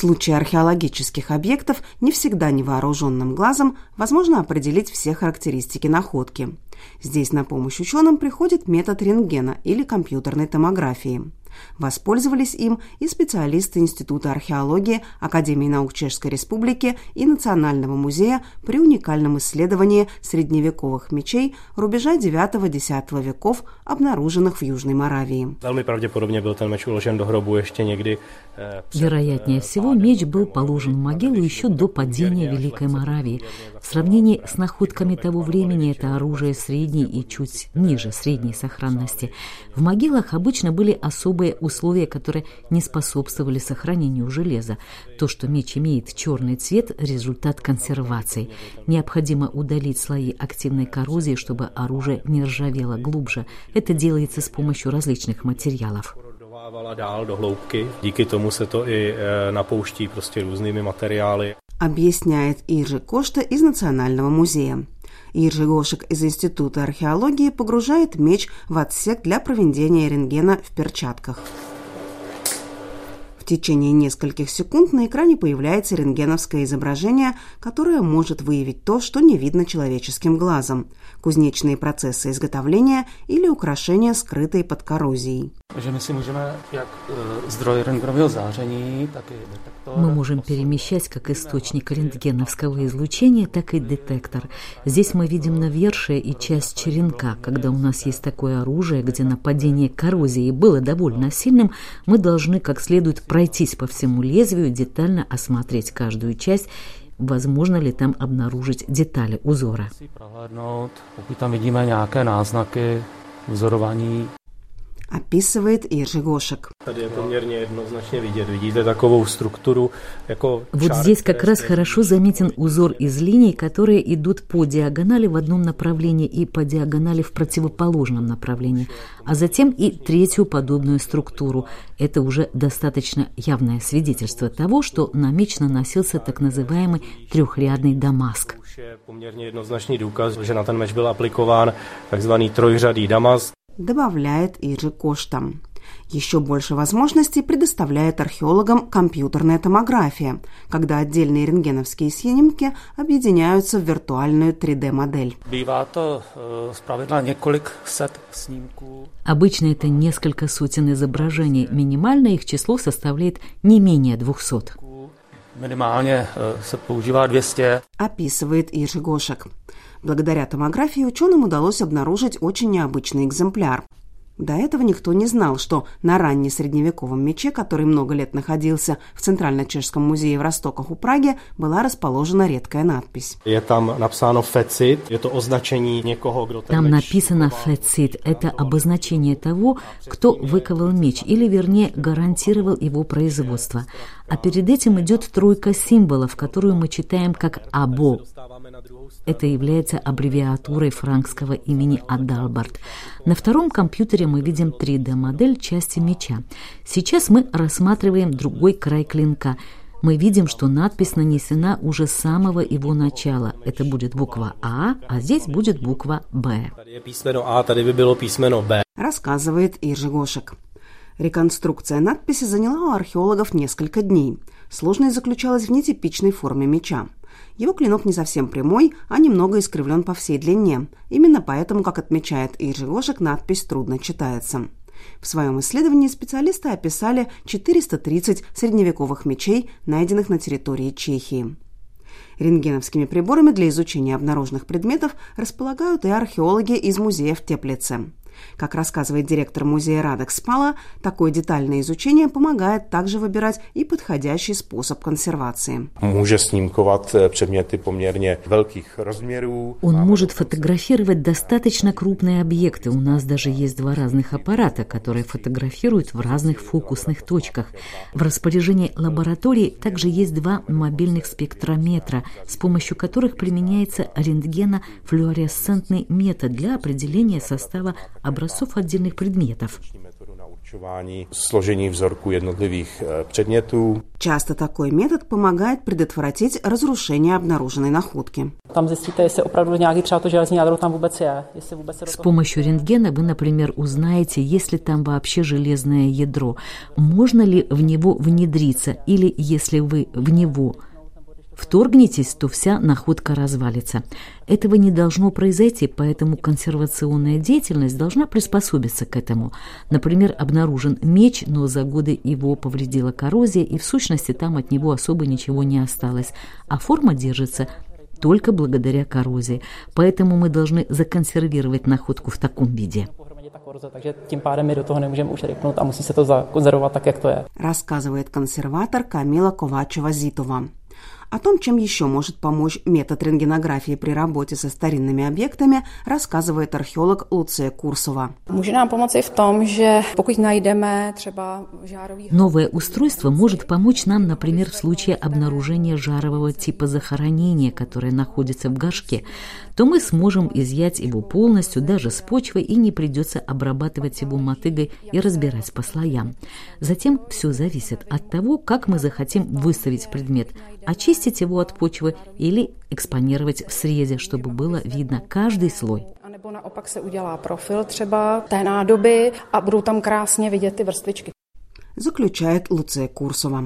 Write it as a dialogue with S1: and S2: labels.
S1: случае археологических объектов не всегда невооруженным глазом возможно определить все характеристики находки. Здесь на помощь ученым приходит метод рентгена или компьютерной томографии. Воспользовались им и специалисты Института археологии Академии наук Чешской Республики и Национального музея при уникальном исследовании средневековых мечей рубежа IX-X веков, обнаруженных в Южной Моравии.
S2: Э, Вероятнее всего, меч был положен в могилу еще до падения Великой Моравии. В сравнении с находками того времени это оружие средней и чуть ниже средней сохранности. В могилах обычно были особые условия, которые не способствовали сохранению железа. То, что меч имеет черный цвет – результат консервации. Необходимо удалить слои активной коррозии, чтобы оружие не ржавело глубже. Это делается с помощью различных материалов.
S3: Díky tomu se to i napouští prostě různými materiály.
S1: Объясняет Иржи Кошта из Национального музея. Иржи из Института археологии погружает меч в отсек для проведения рентгена в перчатках течение нескольких секунд на экране появляется рентгеновское изображение, которое может выявить то, что не видно человеческим глазом – кузнечные процессы изготовления или украшения, скрытые под коррозией.
S2: Мы можем перемещать как источник рентгеновского излучения, так и детектор. Здесь мы видим навершие и часть черенка. Когда у нас есть такое оружие, где нападение коррозии было довольно сильным, мы должны как следует пройтись по всему лезвию, детально осмотреть каждую часть возможно ли там обнаружить детали узора.
S1: Описывает Иржи Гошек.
S3: Je
S2: Вот здесь как раз хорошо заметен узор из линий, которые идут по диагонали в одном направлении и по диагонали в противоположном направлении, а затем и третью подобную структуру. Это уже достаточно явное свидетельство того, что на меч наносился так называемый трехрядный дамаск.
S3: Poměrně jednoznačný důkaz, že na ten meč byl aplikován takzvaný trojřadý damask,
S1: добавляет Иржи Кошта. Еще больше возможностей предоставляет археологам компьютерная томография, когда отдельные рентгеновские снимки объединяются в виртуальную 3D-модель.
S2: Обычно это несколько сотен изображений. Минимальное их число составляет не менее 200.
S3: Минимально používá 200.
S1: Описывает Иржи Гошек. Благодаря томографии ученым удалось обнаружить очень необычный экземпляр. До этого никто не знал, что на раннесредневековом мече, который много лет находился в Центрально-Чешском музее в Ростоках у Праги, была расположена редкая надпись.
S3: Там написано «фецит», это означение некого, кто
S2: Там написано «фецит», это обозначение того, кто выковал меч, или, вернее, гарантировал его производство. А перед этим идет тройка символов, которую мы читаем как «або», это является аббревиатурой франкского имени Адалбард. На втором компьютере мы видим 3D-модель части меча. Сейчас мы рассматриваем другой край клинка. Мы видим, что надпись нанесена уже с самого его начала. Это будет буква А, а здесь будет буква Б.
S1: Рассказывает Иржи Гошек. Реконструкция надписи заняла у археологов несколько дней. Сложность заключалась в нетипичной форме меча. Его клинок не совсем прямой, а немного искривлен по всей длине. Именно поэтому, как отмечает Иржи Гошек, надпись трудно читается. В своем исследовании специалисты описали 430 средневековых мечей, найденных на территории Чехии. Рентгеновскими приборами для изучения обнаруженных предметов располагают и археологи из музея в Теплице. Как рассказывает директор музея Радек Спала, такое детальное изучение помогает также выбирать и подходящий способ консервации.
S4: Eh.
S2: Он может фотографировать достаточно крупные объекты. У нас даже есть два разных аппарата, которые фотографируют в разных фокусных точках. В распоряжении лаборатории также есть два мобильных спектрометра, с помощью которых применяется рентгенофлюоресцентный метод для определения состава образцов отдельных предметов.
S4: předmětů.
S1: Часто такой метод помогает предотвратить разрушение обнаруженной находки.
S2: С помощью рентгена вы, например, узнаете, есть ли там вообще железное ядро, можно ли в него внедриться, или если вы в него вторгнетесь, то вся находка развалится. Этого не должно произойти, поэтому консервационная деятельность должна приспособиться к этому. Например, обнаружен меч, но за годы его повредила коррозия, и в сущности там от него особо ничего не осталось, а форма держится только благодаря коррозии. Поэтому мы должны законсервировать находку в таком виде.
S5: pohromadě ta korze, takže tím pádem my do toho nemůžeme už ryknout a musí se to zakonzervovat tak, jak to je.
S1: рассказывает консерватор Камила Ковачева-Зитова. О том, чем еще может помочь метод рентгенографии при работе со старинными объектами, рассказывает археолог Луция Курсова.
S2: Новое устройство может помочь нам, например, в случае обнаружения жарового типа захоронения, которое находится в горшке, то мы сможем изъять его полностью, даже с почвы, и не придется обрабатывать его мотыгой и разбирать по слоям. Затем все зависит от того, как мы захотим выставить предмет, очистить его от почвы или экспонировать в срезе, чтобы было видно каждый слой.
S6: A nebo naopak se udělá profil třeba té nádoby a budou tam krásně vidět ty vrstvičky.
S1: Заключает Луция Курсова.